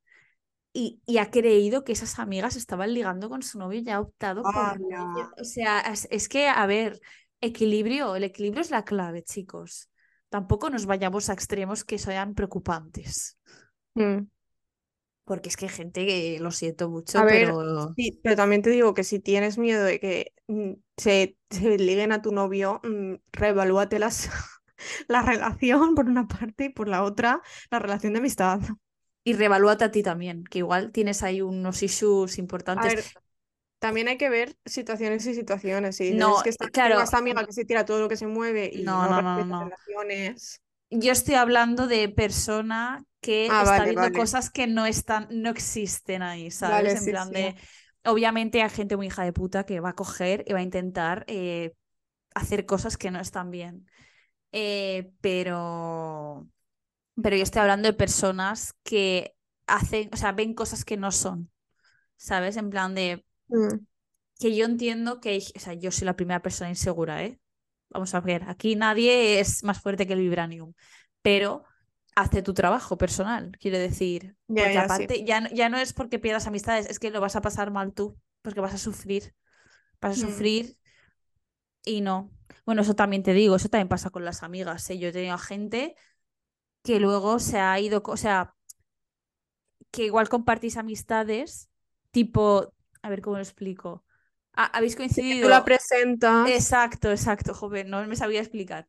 y, y ha creído que esas amigas estaban ligando con su novio y ha optado por ello. O sea, es, es que, a ver, equilibrio, el equilibrio es la clave, chicos. Tampoco nos vayamos a extremos que sean preocupantes. Mm. Porque es que hay gente que lo siento mucho, A ver, pero sí, pero también te digo que si tienes miedo de que mm, se, se liguen a tu novio, mm, reevalúate las, la relación por una parte y por la otra la relación de amistad. y revalúate a ti también, que igual tienes ahí unos issues A importantes. También hay que ver situaciones y situaciones. Si No, que esta, claro, tengo a esta amiga que se tira todo lo que se mueve y no, no no, no, relaciones. Yo estoy hablando de persona que Ah, está vale, viendo vale. cosas que no están, no existen ahí, ¿sabes? Vale, En sí, plan sí. de, obviamente hay gente muy hija de puta que va a coger y va a intentar eh, hacer cosas que no están bien. Eh, pero, pero yo estoy hablando de personas que hacen, o sea, ven cosas que no son, ¿sabes? En plan de, Mm, que yo entiendo que, o sea, yo soy la primera persona insegura, ¿eh? Vamos a ver, aquí nadie es más fuerte que el vibranium, pero hace tu trabajo personal, quiero decir, Ya, porque ya, sí. aparte ya, no- ya no es porque pierdas amistades, es que lo vas a pasar mal tú, porque vas a sufrir, vas a Mm. sufrir y no. Bueno, eso también te digo, eso también pasa con las amigas, ¿eh? Yo he tenido a gente que luego se ha ido, o sea, que igual compartís amistades, tipo, a ver cómo lo explico. Ah, ¿Habéis Sí, que tú coincidido? la presentas. Exacto, exacto, joven, no me sabía explicar.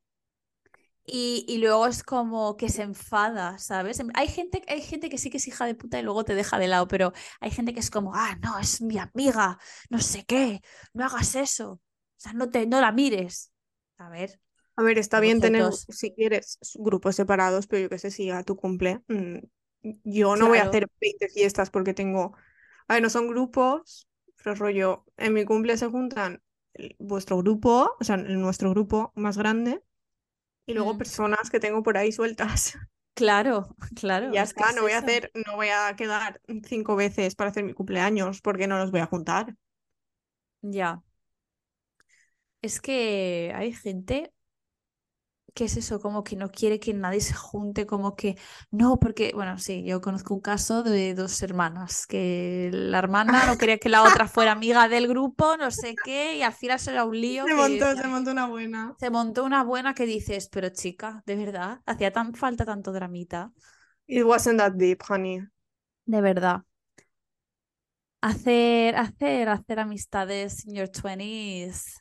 Y, y luego es como que se enfada, ¿sabes? Hay gente, hay gente que sí que es hija de puta y luego te deja de lado, pero hay gente que es como, ah, no, es mi amiga, no sé qué, no hagas eso. O sea, no te, no la mires. A ver, A ver, está bien tener, si quieres, grupos separados, pero yo qué sé, si a tu cumple, mm, yo no voy a hacer 20 fiestas porque tengo, a ver, no son grupos, pero rollo, en mi cumple se juntan vuestro grupo, o sea, nuestro grupo más grande, y luego mm, personas que tengo por ahí sueltas. claro, claro, ya está, es no voy a hacer, no voy a quedar cinco veces para hacer mi cumpleaños porque no los voy a juntar. Ya. Es que hay gente que es eso, como que no quiere que nadie se junte, como que no, porque, bueno, sí, yo conozco un caso de dos hermanas, que la hermana no quería que la otra fuera amiga del grupo, no sé qué, y al final se era un lío Se que montó, se montó una buena. se montó una buena que dices, pero chica, de verdad, hacía tan falta tanto dramita, It wasn't that deep, honey. de verdad. Hacer, hacer, hacer amistades in your 20s.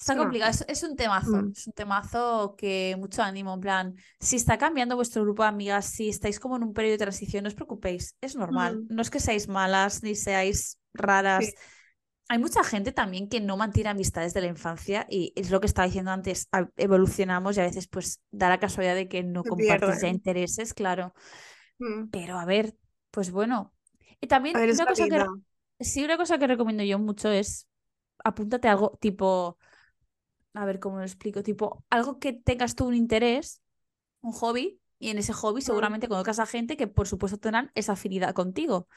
Está complicado, es, es un temazo, Mm. es un temazo que mucho ánimo, en plan, si está cambiando vuestro grupo de amigas, si estáis como en un periodo de transición, no os preocupéis, es normal, Mm, no es que seáis malas ni seáis raras. sí. Hay mucha gente también que no mantiene amistades de la infancia y es lo que estaba diciendo antes, evolucionamos y a veces pues da la casualidad de que no Se compartís ya pierden. intereses, claro, Mm. pero a ver, pues bueno. Y también ver, una cosa que, sí, una cosa que recomiendo yo mucho es apúntate a algo tipo a ver cómo lo explico, tipo, algo que tengas tú un interés, un hobby, y en ese hobby seguramente conozcas a gente que por supuesto tendrán esa afinidad contigo.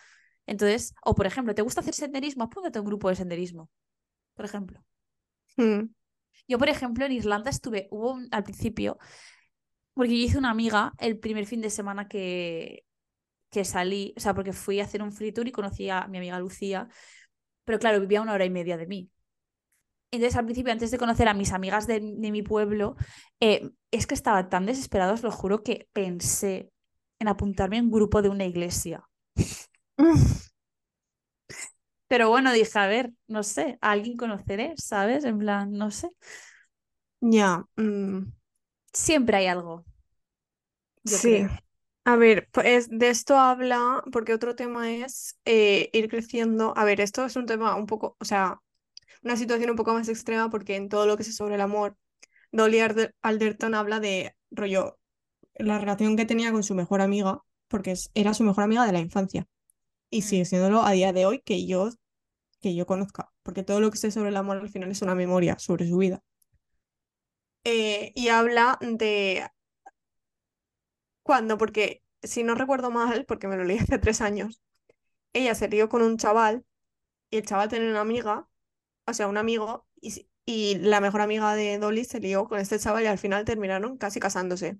Entonces, o por ejemplo, ¿te gusta hacer senderismo? Apúntate a un grupo de senderismo, por ejemplo. mm, Yo, por ejemplo, en Irlanda estuve, hubo un- al principio, porque yo hice una amiga el primer fin de semana que, que salí, o sea, porque fui a hacer un free tour y conocí a mi amiga Lucía, pero claro, vivía una hora y media de mí. Entonces, al principio, antes de conocer a mis amigas de, de mi pueblo, eh, es que estaba tan desesperada, os lo juro, que pensé en apuntarme en un grupo de una iglesia. Pero bueno, dije, a ver, no sé, a alguien conoceré, ¿sabes? En plan, no sé. Ya. mm, Siempre hay algo, yo Sí. creo. A ver, pues de esto habla, porque otro tema es eh, ir creciendo. A ver, esto es un tema un poco, o sea, una situación un poco más extrema porque en todo lo que sé sobre el amor, Dolly Alderton habla de rollo, la relación que tenía con su mejor amiga, porque era su mejor amiga de la infancia y Mm. sigue siéndolo a día de hoy que yo, que yo conozca, porque todo lo que sé sobre el amor al final es una memoria sobre su vida. Eh, y habla de cuando, porque si no recuerdo mal, porque me lo leí hace tres años, ella se lió con un chaval y el chaval tenía una amiga, o sea, un amigo, y, y la mejor amiga de Dolly se lió con este chaval y al final terminaron casi casándose.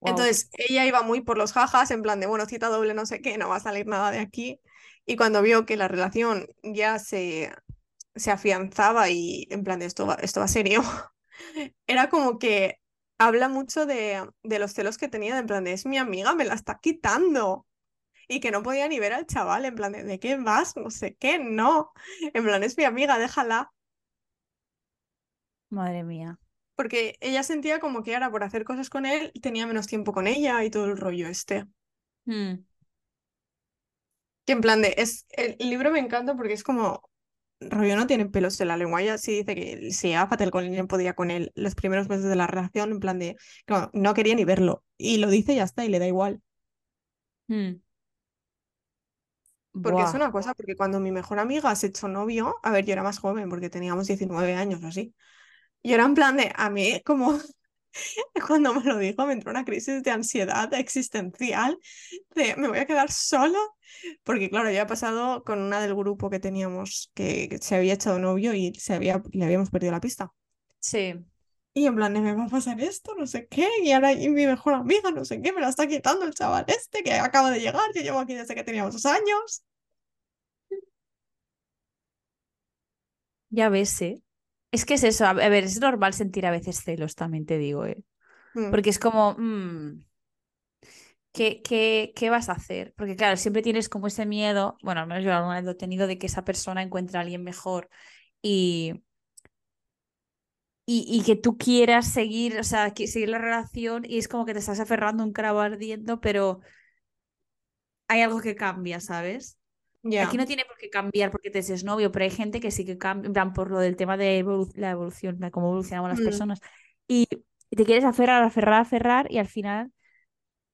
Wow. Entonces ella iba muy por los jajas, en plan de, bueno, cita doble, no sé qué, no va a salir nada de aquí. Y cuando vio que la relación ya se, se afianzaba y en plan de esto va, esto va serio, era como que habla mucho de, de los celos que tenía, de en plan de, es mi amiga, me la está quitando. Y que no podía ni ver al chaval, en plan de, ¿de qué vas? No sé qué, no. En plan, es mi amiga, déjala. Madre mía. Porque ella sentía como que ahora por hacer cosas con él tenía menos tiempo con ella y todo el rollo este. Mm. Que en plan de, es, el, libro me encanta porque es como, rollo no tiene pelos en la lengua, ella sí dice que fatal con él, no podía con él los primeros meses de la relación, en plan de, no quería ni verlo, y lo dice y ya está, y le da igual. Mm. Porque es Buah. una cosa, porque cuando mi mejor amiga se echó novio, a ver, yo era más joven porque teníamos 19 años o así, y era en plan de, a mí como cuando me lo dijo me entró una crisis de ansiedad existencial, de me voy a quedar sola, porque claro, ya ha pasado con una del grupo que teníamos que se había echado novio y se había, le habíamos perdido la pista. Sí. Y en plan, me va a pasar esto, no sé qué, y ahora y mi mejor amiga, no sé qué, me la está quitando el chaval este que acaba de llegar, yo llevo aquí desde que teníamos dos años. Ya ves, ¿eh? Es que es eso, a a ver, es normal sentir a veces celos, también te digo, ¿eh? Mm, Porque es como, mm, ¿qué, qué, qué vas a hacer? Porque claro, siempre tienes como ese miedo, bueno, al menos yo alguna vez lo he tenido, de que esa persona encuentre a alguien mejor y, y, y que tú quieras seguir, o sea, seguir la relación y es como que te estás aferrando un clavo ardiendo, pero hay algo que cambia, ¿sabes? Aquí ya, no tiene por qué cambiar porque te es novio, pero hay gente que sí que cambia, en plan, por lo del tema de evolu- la evolución, de cómo evolucionamos las Mm. personas. Y, te quieres aferrar, aferrar, aferrar y al final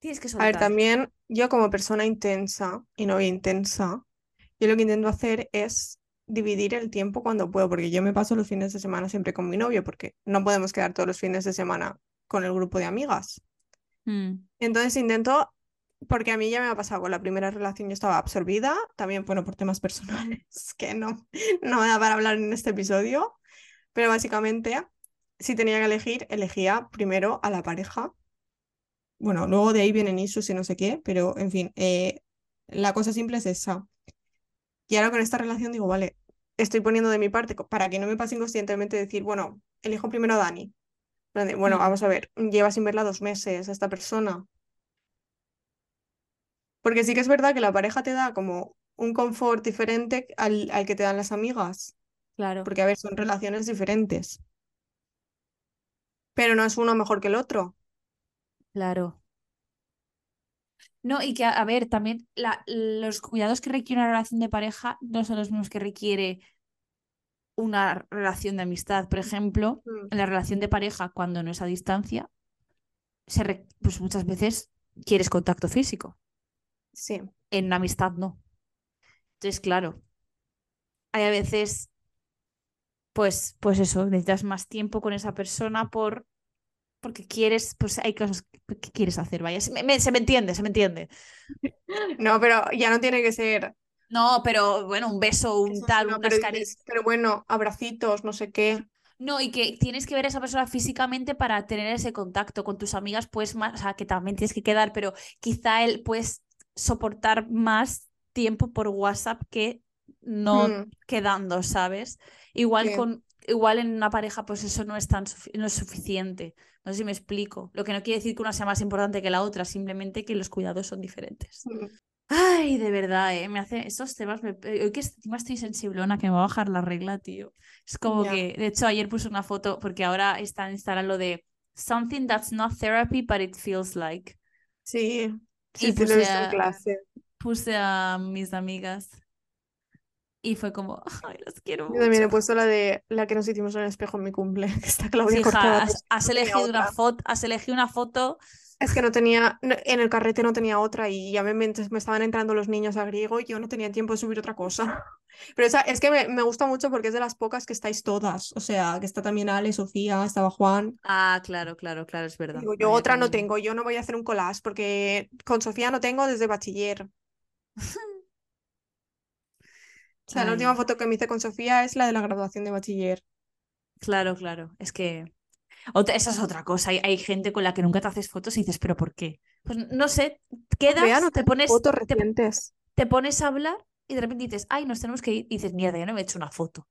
tienes que A ver, soltar. también yo como persona intensa y no intensa, yo lo que intento hacer es dividir el tiempo cuando puedo, porque yo me paso los fines de semana siempre con mi novio, porque no podemos quedar todos los fines de semana con el grupo de amigas. Mm, Entonces intento, porque a mí ya me ha pasado con la primera relación, yo estaba absorbida, también, bueno, por temas personales, que no, no me da para hablar en este episodio, pero básicamente, si tenía que elegir, elegía primero a la pareja. Bueno, luego de ahí vienen issues y no sé qué, pero en fin, eh, la cosa simple es esa. Y ahora con esta relación digo, vale, estoy poniendo de mi parte para que no me pase inconscientemente decir, bueno, elijo primero a Dani. Bueno, mm, vamos a ver, lleva sin verla dos meses a esta persona. Porque sí que es verdad que la pareja te da como un confort diferente al, al que te dan las amigas. claro, Porque, a ver, son relaciones diferentes. Pero no es uno mejor que el otro. claro. No, y que, a, ver, también la- los cuidados que requiere una relación de pareja no son los mismos que requiere una relación de amistad. Por ejemplo, Mm, en la relación de pareja, cuando no es a distancia, se re- pues muchas veces quieres contacto físico. Sí. En una amistad no. Entonces, claro, hay a veces, pues, pues eso, necesitas más tiempo con esa persona por, porque quieres, pues hay cosas que, quieres hacer, vaya. Se me, me- se me entiende, se me entiende. No, pero ya no tiene que ser No, pero bueno, un beso, un eso, tal, no, unas pero caricias. pero bueno, abracitos, no sé qué. No, y que tienes que ver a esa persona físicamente para tener ese contacto con tus amigas, pues más, o sea, que también tienes que quedar, pero quizá él puedes soportar más tiempo por WhatsApp que no Mm, quedando, ¿sabes? Igual sí. con, igual en una pareja, pues eso no es tan no es suficiente. No sé si me explico. Lo que no quiere decir que una sea más importante que la otra, simplemente que los cuidados son diferentes. Mm, Ay, de verdad, ¿eh? Me hace estos temas. Me... eh, Hoy que encima estoy sensiblona, que me va a bajar la regla, tío. Es como que, de hecho, ayer puse una foto porque ahora está instalado lo de something that's not therapy, but it feels like. Sí, sí, y sí, lo he puse en clase. puse a mis amigas y fue como, ay, las quiero Yo también mucho. he puesto la de la que nos hicimos en el espejo en mi cumple, que está Claudia cortada. has, has no elegido una foto, has elegido una foto. Es que no tenía, no- en el carrete no tenía otra y ya me, me, me estaban entrando los niños a griego y yo no tenía tiempo de subir otra cosa. Pero esa, es que me, me gusta mucho porque es de las pocas que estáis todas. O sea, que está también Ale, Sofía, estaba Juan. Ah, claro, claro, claro, es verdad. Digo, yo otra no cariño. tengo, yo no voy a hacer un collage porque con Sofía no tengo desde bachiller. O sea, la última foto que me hice con Sofía es la de la graduación de bachiller. claro, claro. Es que otra, esa es otra cosa. Hay, hay gente con la que nunca te haces fotos y dices, ¿pero por qué? Pues no sé, quedas, no te pones, fotos te, recientes. te pones a hablar y de repente dices, ay, nos tenemos que ir. Y dices, mierda, yo no me he hecho una foto.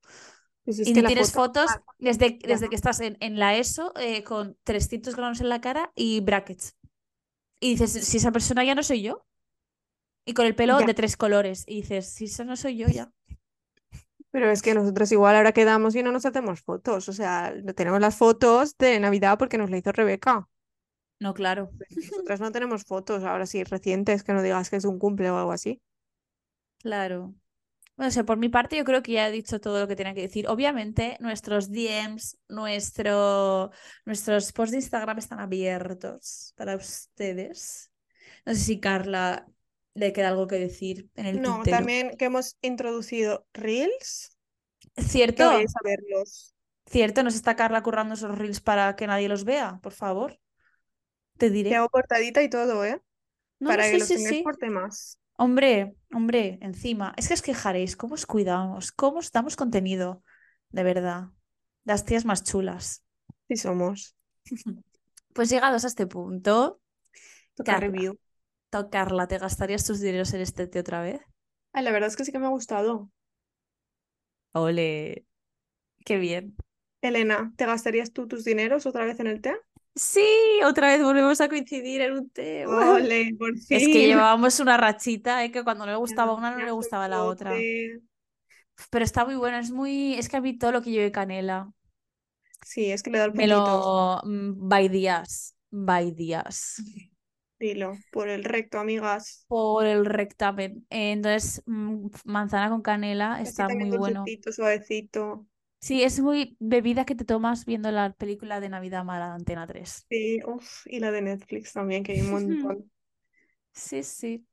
Pues es Y no tienes foto. fotos desde, desde que estás en, en la ESO eh, con 300 granos en la cara y brackets. Y dices, si esa persona ya no soy yo. Y con el pelo Ya. de tres colores. Y dices, si esa no soy yo ya. Pero es que nosotros igual ahora quedamos y no nos hacemos fotos. O sea, no tenemos las fotos de Navidad porque nos la hizo Rebeca. No, claro. Nosotras no tenemos fotos ahora sí recientes que no digas que es un cumple o algo así. Claro. Bueno, o sea, por mi parte yo creo que ya he dicho todo lo que tenía que decir. Obviamente nuestros DMs, nuestro, nuestros posts de Instagram están abiertos para ustedes. No sé si Carla le queda algo que decir en el No, tintero. también que hemos introducido Reels, Cierto, verlos. cierto, nos está Carla currando esos reels para que nadie los vea, por favor. Te Te diré. hago portadita y todo, ¿eh? No, no, Para que sí, los sí, tengáis sí. por temas. Hombre, hombre, encima. Es que os quejaréis, ¿cómo os cuidamos? ¿Cómo os damos contenido? De verdad. Las tías más chulas. Sí somos. Pues llegados a este punto, Toca review. To- Carla, ¿te gastarías tus dineros en este té otra vez? Ay, la verdad es que sí que me ha gustado. Ole, qué bien. Elena, ¿te gastarías tú tus dineros otra vez en el té? Sí, otra vez volvemos a coincidir en un té. Ole, por Es que fin. llevábamos una rachita, ¿eh? que cuando no le gustaba una, no le gustaba la otra. Pero está muy bueno, es muy... Es que a mí todo lo que lleve canela, Sí, es que le da el me puntito. lo... mm, By días, by días. Dilo, por el recto, amigas. Por el rectamen. Entonces, mm, manzana con canela Así está muy bueno. suavecito. Sí, es muy bebida que te tomas viendo la película de Navidad Mala de Antena 3. Sí, uf, y la de Netflix también, que hay un montón. Sí, sí.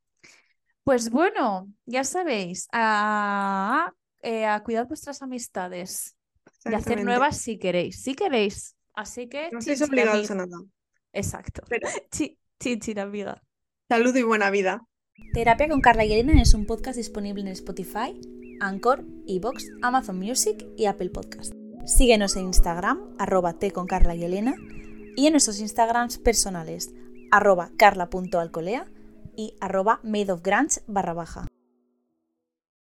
Pues bueno, ya sabéis, a, eh, a cuidar vuestras amistades y hacer nuevas si queréis, si queréis. Así que, No estáis obligados a nada. Exacto. Pero chin, chin, amiga. salud y buena vida. Terapia con Carla y Elena es un podcast disponible en Spotify, Anchor, Evox, Amazon Music y Apple Podcast. Síguenos en Instagram, arroba T con Carla y Elena, y en nuestros Instagrams personales, arroba carla.alcolea y arroba madeofgrunge barra baja.